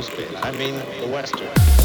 I mean the Western.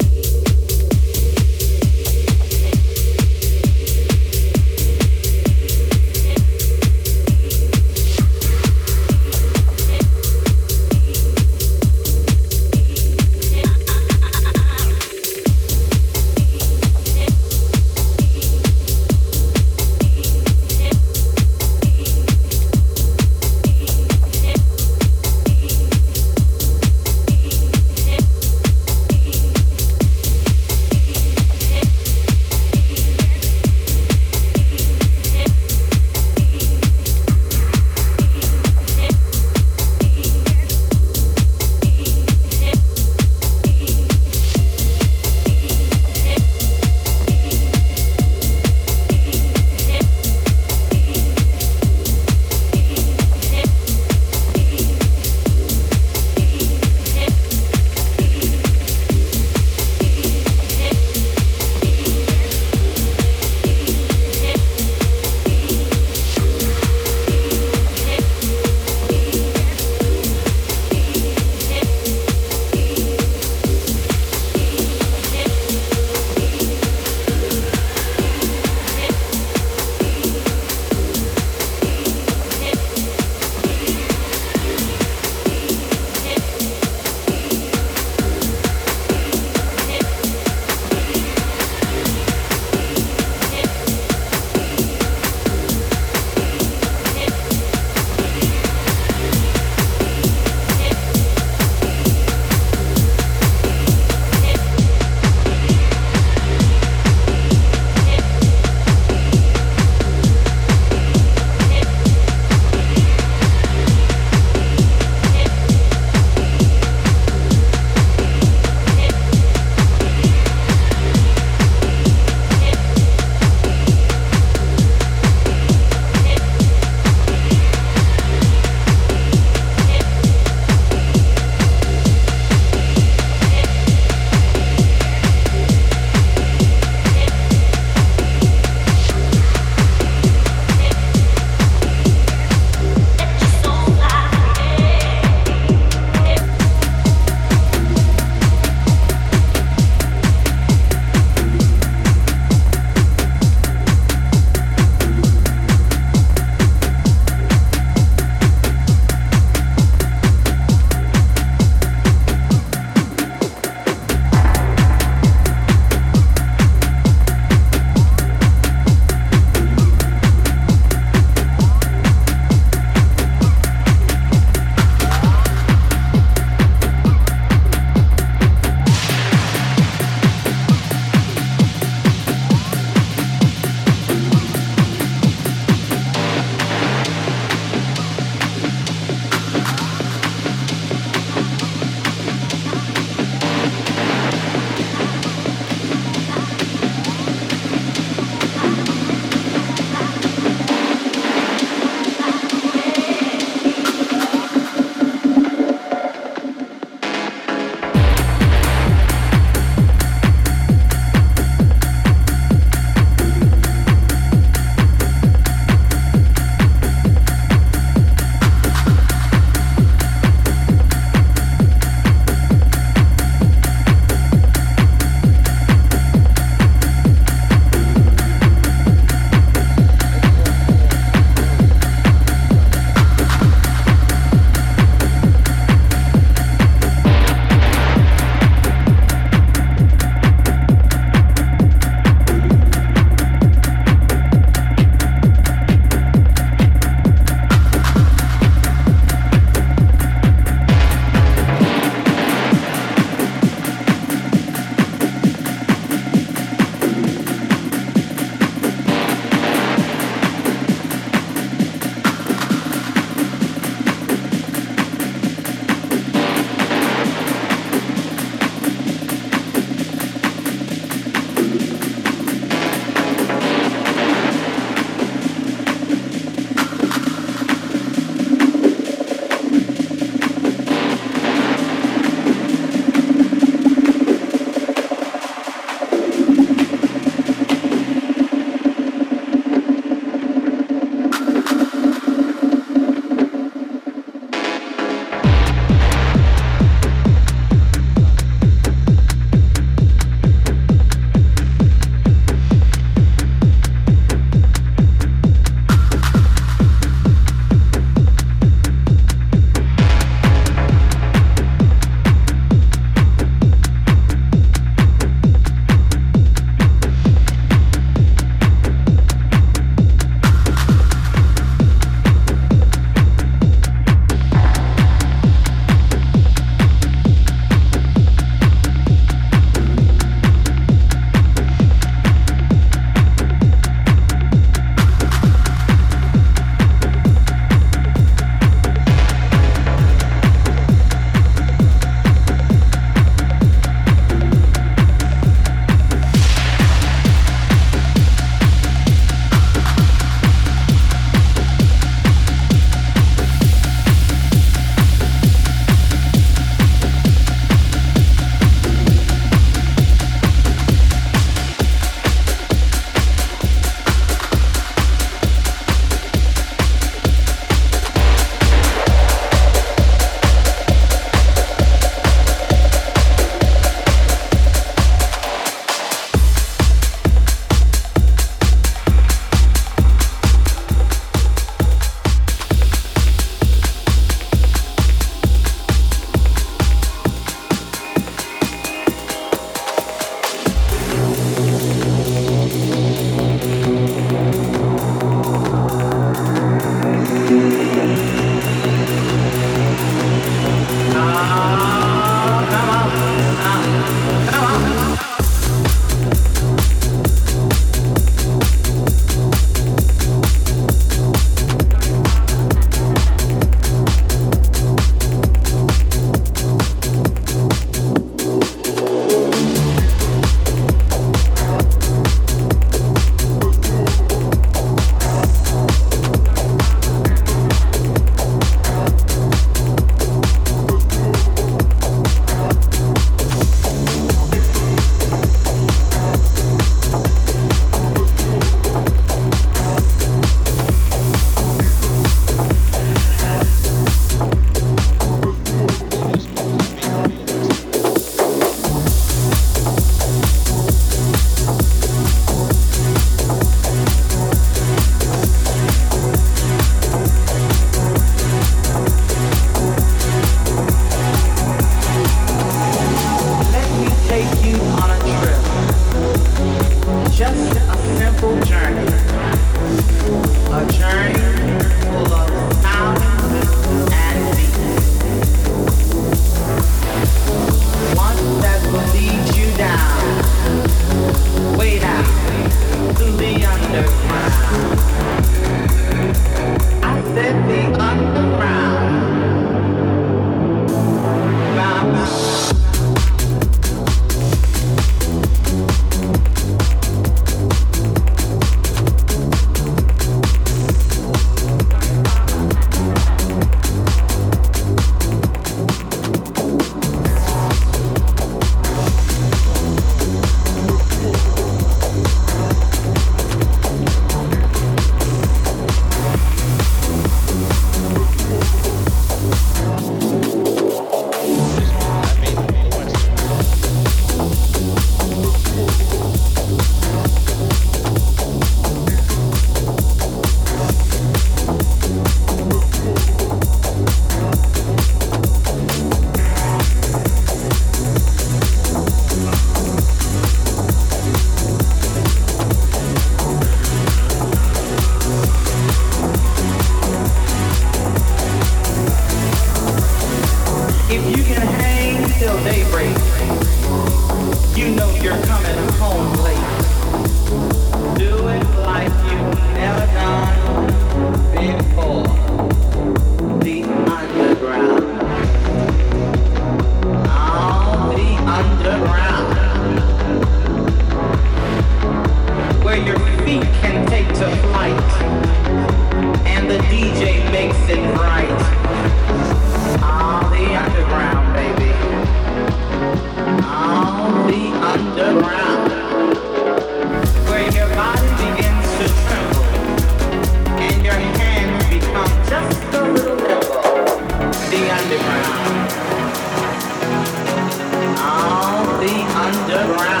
underground.